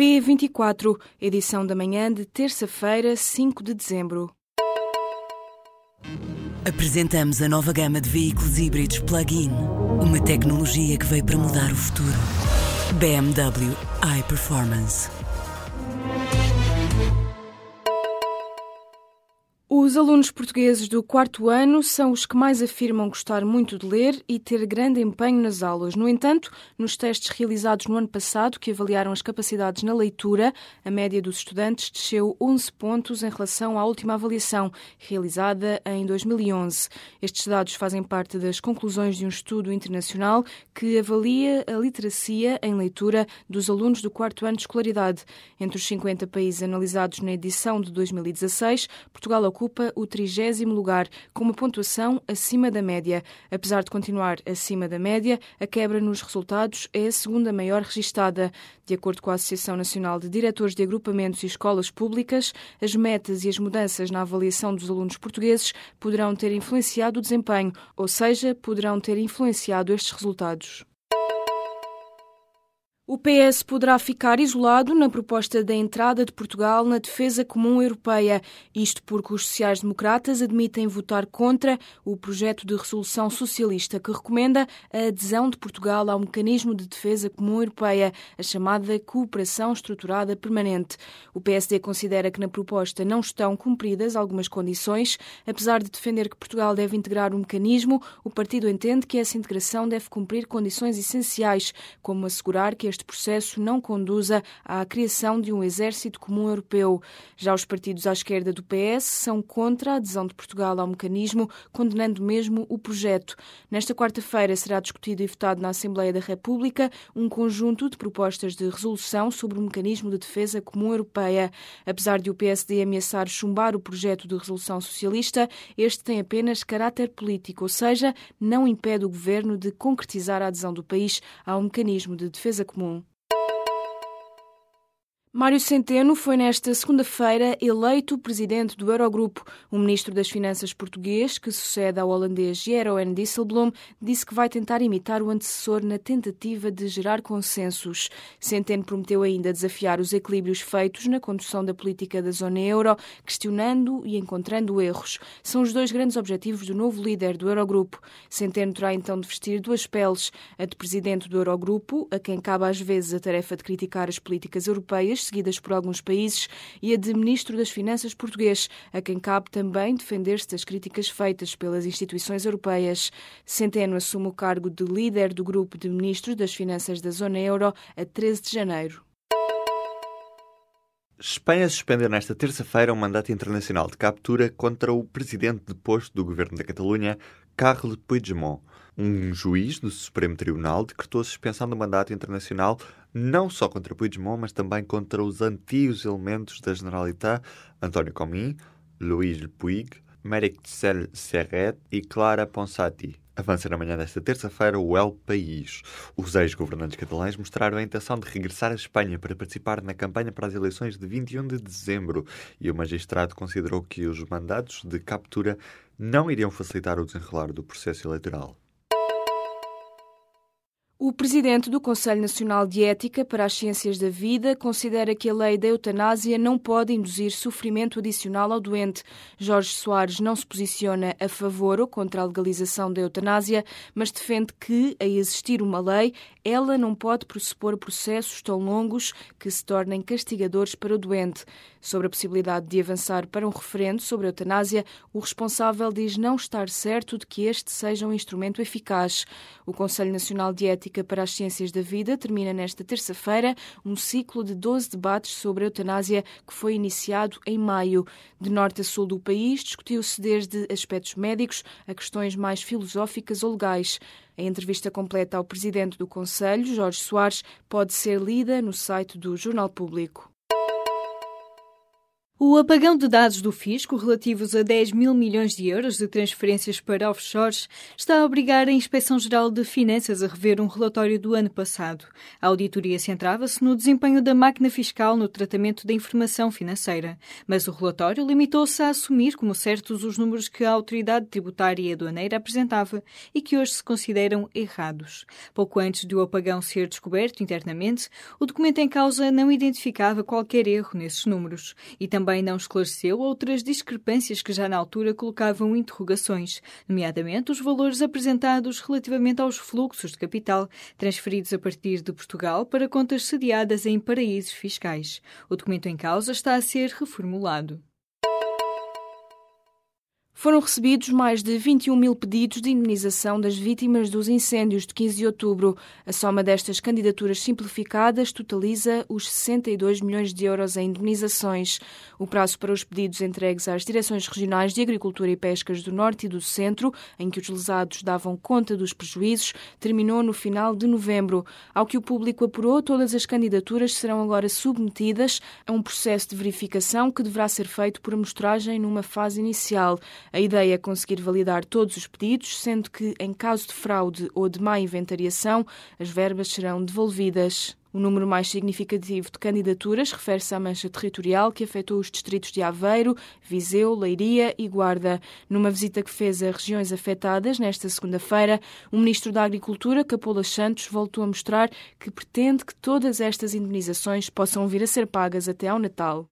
P24, edição da manhã de terça-feira, 5 de dezembro. Apresentamos a nova gama de veículos híbridos plug-in. Uma tecnologia que veio para mudar o futuro. BMW iPerformance. Os alunos portugueses do quarto ano são os que mais afirmam gostar muito de ler e ter grande empenho nas aulas. No entanto, nos testes realizados no ano passado, que avaliaram as capacidades na leitura, a média dos estudantes desceu 11 pontos em relação à última avaliação, realizada em 2011. Estes dados fazem parte das conclusões de um estudo internacional que avalia a literacia em leitura dos alunos do quarto ano de escolaridade. Entre os 50 países analisados na edição de 2016, Portugal ocupa ocupa o trigésimo lugar, com uma pontuação acima da média. Apesar de continuar acima da média, a quebra nos resultados é a segunda maior registada. De acordo com a Associação Nacional de Diretores de Agrupamentos e Escolas Públicas, as metas e as mudanças na avaliação dos alunos portugueses poderão ter influenciado o desempenho, ou seja, poderão ter influenciado estes resultados. O PS poderá ficar isolado na proposta da entrada de Portugal na defesa comum europeia. Isto porque os sociais-democratas admitem votar contra o projeto de resolução socialista que recomenda a adesão de Portugal ao mecanismo de defesa comum europeia, a chamada cooperação estruturada permanente. O PSD considera que na proposta não estão cumpridas algumas condições. Apesar de defender que Portugal deve integrar o mecanismo, o partido entende que essa integração deve cumprir condições essenciais, como assegurar que este este processo não conduza à criação de um exército comum europeu. Já os partidos à esquerda do PS são contra a adesão de Portugal ao mecanismo, condenando mesmo o projeto. Nesta quarta-feira será discutido e votado na Assembleia da República um conjunto de propostas de resolução sobre o mecanismo de defesa comum europeia. Apesar de o PSD ameaçar chumbar o projeto de resolução socialista, este tem apenas caráter político, ou seja, não impede o governo de concretizar a adesão do país ao mecanismo de defesa comum. mon Mário Centeno foi nesta segunda-feira eleito presidente do Eurogrupo. O ministro das Finanças português, que sucede ao holandês Jeroen Dijsselbloem, disse que vai tentar imitar o antecessor na tentativa de gerar consensos. Centeno prometeu ainda desafiar os equilíbrios feitos na condução da política da zona euro, questionando e encontrando erros. São os dois grandes objetivos do novo líder do Eurogrupo. Centeno terá então de vestir duas peles, a de presidente do Eurogrupo, a quem cabe às vezes a tarefa de criticar as políticas europeias, seguidas por alguns países, e a de Ministro das Finanças português, a quem cabe também defender-se das críticas feitas pelas instituições europeias. Centeno assume o cargo de líder do grupo de Ministros das Finanças da Zona Euro a 13 de janeiro. Espanha suspendeu nesta terça-feira um mandato internacional de captura contra o presidente deposto do governo da Catalunha, Carles Puigdemont. Um juiz do Supremo Tribunal decretou a suspensão do mandato internacional não só contra Puigdemont, mas também contra os antigos elementos da Generalitat, António Comín, Luís Puig, Merixel Serret e Clara Ponsati. Avança na manhã desta terça-feira o El País. Os ex-governantes catalães mostraram a intenção de regressar à Espanha para participar na campanha para as eleições de 21 de dezembro e o magistrado considerou que os mandatos de captura não iriam facilitar o desenrolar do processo eleitoral. O presidente do Conselho Nacional de Ética para as Ciências da Vida considera que a lei da eutanásia não pode induzir sofrimento adicional ao doente. Jorge Soares não se posiciona a favor ou contra a legalização da eutanásia, mas defende que, a existir uma lei, ela não pode pressupor processos tão longos que se tornem castigadores para o doente. Sobre a possibilidade de avançar para um referendo sobre a eutanásia, o responsável diz não estar certo de que este seja um instrumento eficaz. O Conselho Nacional de Ética para as Ciências da Vida termina nesta terça-feira um ciclo de 12 debates sobre a eutanásia que foi iniciado em maio. De norte a sul do país, discutiu-se desde aspectos médicos a questões mais filosóficas ou legais. A entrevista completa ao presidente do Conselho, Jorge Soares, pode ser lida no site do Jornal Público. O apagão de dados do fisco, relativos a 10 mil milhões de euros de transferências para offshores, está a obrigar a Inspeção-Geral de Finanças a rever um relatório do ano passado. A auditoria centrava-se no desempenho da máquina fiscal no tratamento da informação financeira, mas o relatório limitou-se a assumir como certos os números que a autoridade tributária e aduaneira apresentava e que hoje se consideram errados. Pouco antes de o apagão ser descoberto internamente, o documento em causa não identificava qualquer erro nesses números e também também não esclareceu outras discrepâncias que já na altura colocavam interrogações, nomeadamente os valores apresentados relativamente aos fluxos de capital transferidos a partir de Portugal para contas sediadas em paraísos fiscais. O documento em causa está a ser reformulado. Foram recebidos mais de 21 mil pedidos de indemnização das vítimas dos incêndios de 15 de outubro. A soma destas candidaturas simplificadas totaliza os 62 milhões de euros em indemnizações. O prazo para os pedidos entregues às direções regionais de Agricultura e Pescas do Norte e do Centro, em que os lesados davam conta dos prejuízos, terminou no final de novembro. Ao que o público apurou, todas as candidaturas serão agora submetidas a um processo de verificação que deverá ser feito por amostragem numa fase inicial. A ideia é conseguir validar todos os pedidos, sendo que, em caso de fraude ou de má inventariação, as verbas serão devolvidas. O número mais significativo de candidaturas refere-se à mancha territorial que afetou os distritos de Aveiro, Viseu, Leiria e Guarda. Numa visita que fez a regiões afetadas nesta segunda-feira, o Ministro da Agricultura, Capola Santos, voltou a mostrar que pretende que todas estas indenizações possam vir a ser pagas até ao Natal.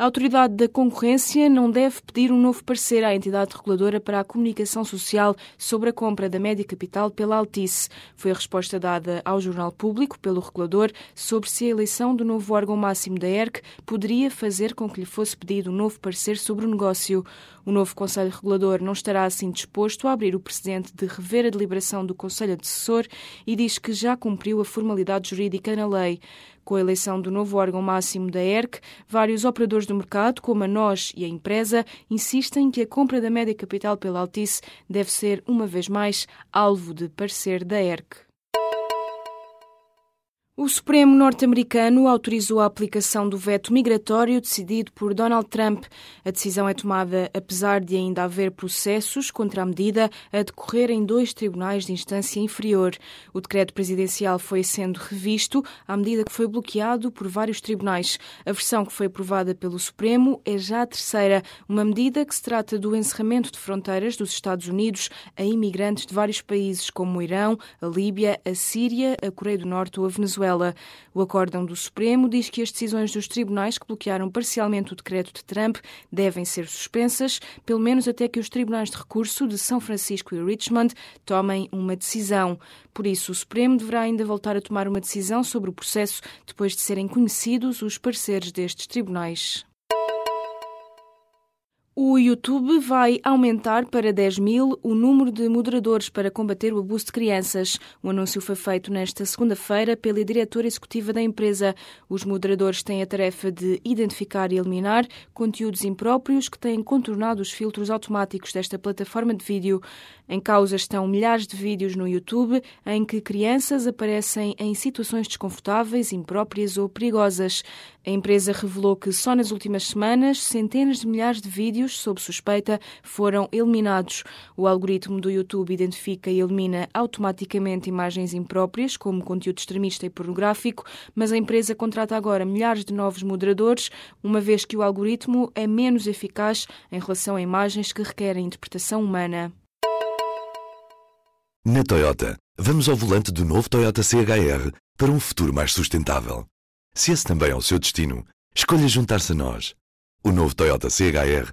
A Autoridade da Concorrência não deve pedir um novo parecer à entidade reguladora para a comunicação social sobre a compra da média capital pela Altice. Foi a resposta dada ao Jornal Público pelo regulador sobre se a eleição do novo órgão máximo da ERC poderia fazer com que lhe fosse pedido um novo parecer sobre o negócio. O novo Conselho Regulador não estará assim disposto a abrir o precedente de rever a deliberação do Conselho Assessor e diz que já cumpriu a formalidade jurídica na lei. Com a eleição do novo órgão máximo da ERC, vários operadores do mercado, como a nós e a empresa, insistem que a compra da média capital pela Altice deve ser, uma vez mais, alvo de parecer da ERC. O Supremo norte-americano autorizou a aplicação do veto migratório decidido por Donald Trump. A decisão é tomada apesar de ainda haver processos contra a medida a decorrer em dois tribunais de instância inferior. O decreto presidencial foi sendo revisto à medida que foi bloqueado por vários tribunais. A versão que foi aprovada pelo Supremo é já a terceira, uma medida que se trata do encerramento de fronteiras dos Estados Unidos a imigrantes de vários países como o Irão, a Líbia, a Síria, a Coreia do Norte ou a Venezuela. Venezuela. O acórdão do Supremo diz que as decisões dos tribunais que bloquearam parcialmente o decreto de Trump devem ser suspensas, pelo menos até que os tribunais de recurso de São Francisco e Richmond tomem uma decisão. Por isso, o Supremo deverá ainda voltar a tomar uma decisão sobre o processo depois de serem conhecidos os pareceres destes tribunais. O YouTube vai aumentar para 10 mil o número de moderadores para combater o abuso de crianças. O anúncio foi feito nesta segunda-feira pela diretora executiva da empresa. Os moderadores têm a tarefa de identificar e eliminar conteúdos impróprios que têm contornado os filtros automáticos desta plataforma de vídeo. Em causa estão milhares de vídeos no YouTube em que crianças aparecem em situações desconfortáveis, impróprias ou perigosas. A empresa revelou que só nas últimas semanas centenas de milhares de vídeos sob suspeita foram eliminados. O algoritmo do YouTube identifica e elimina automaticamente imagens impróprias, como conteúdo extremista e pornográfico, mas a empresa contrata agora milhares de novos moderadores, uma vez que o algoritmo é menos eficaz em relação a imagens que requerem interpretação humana. Na Toyota, vamos ao volante do novo Toyota CHR para um futuro mais sustentável. Se esse também é o seu destino, escolha juntar-se a nós. O novo Toyota CHR,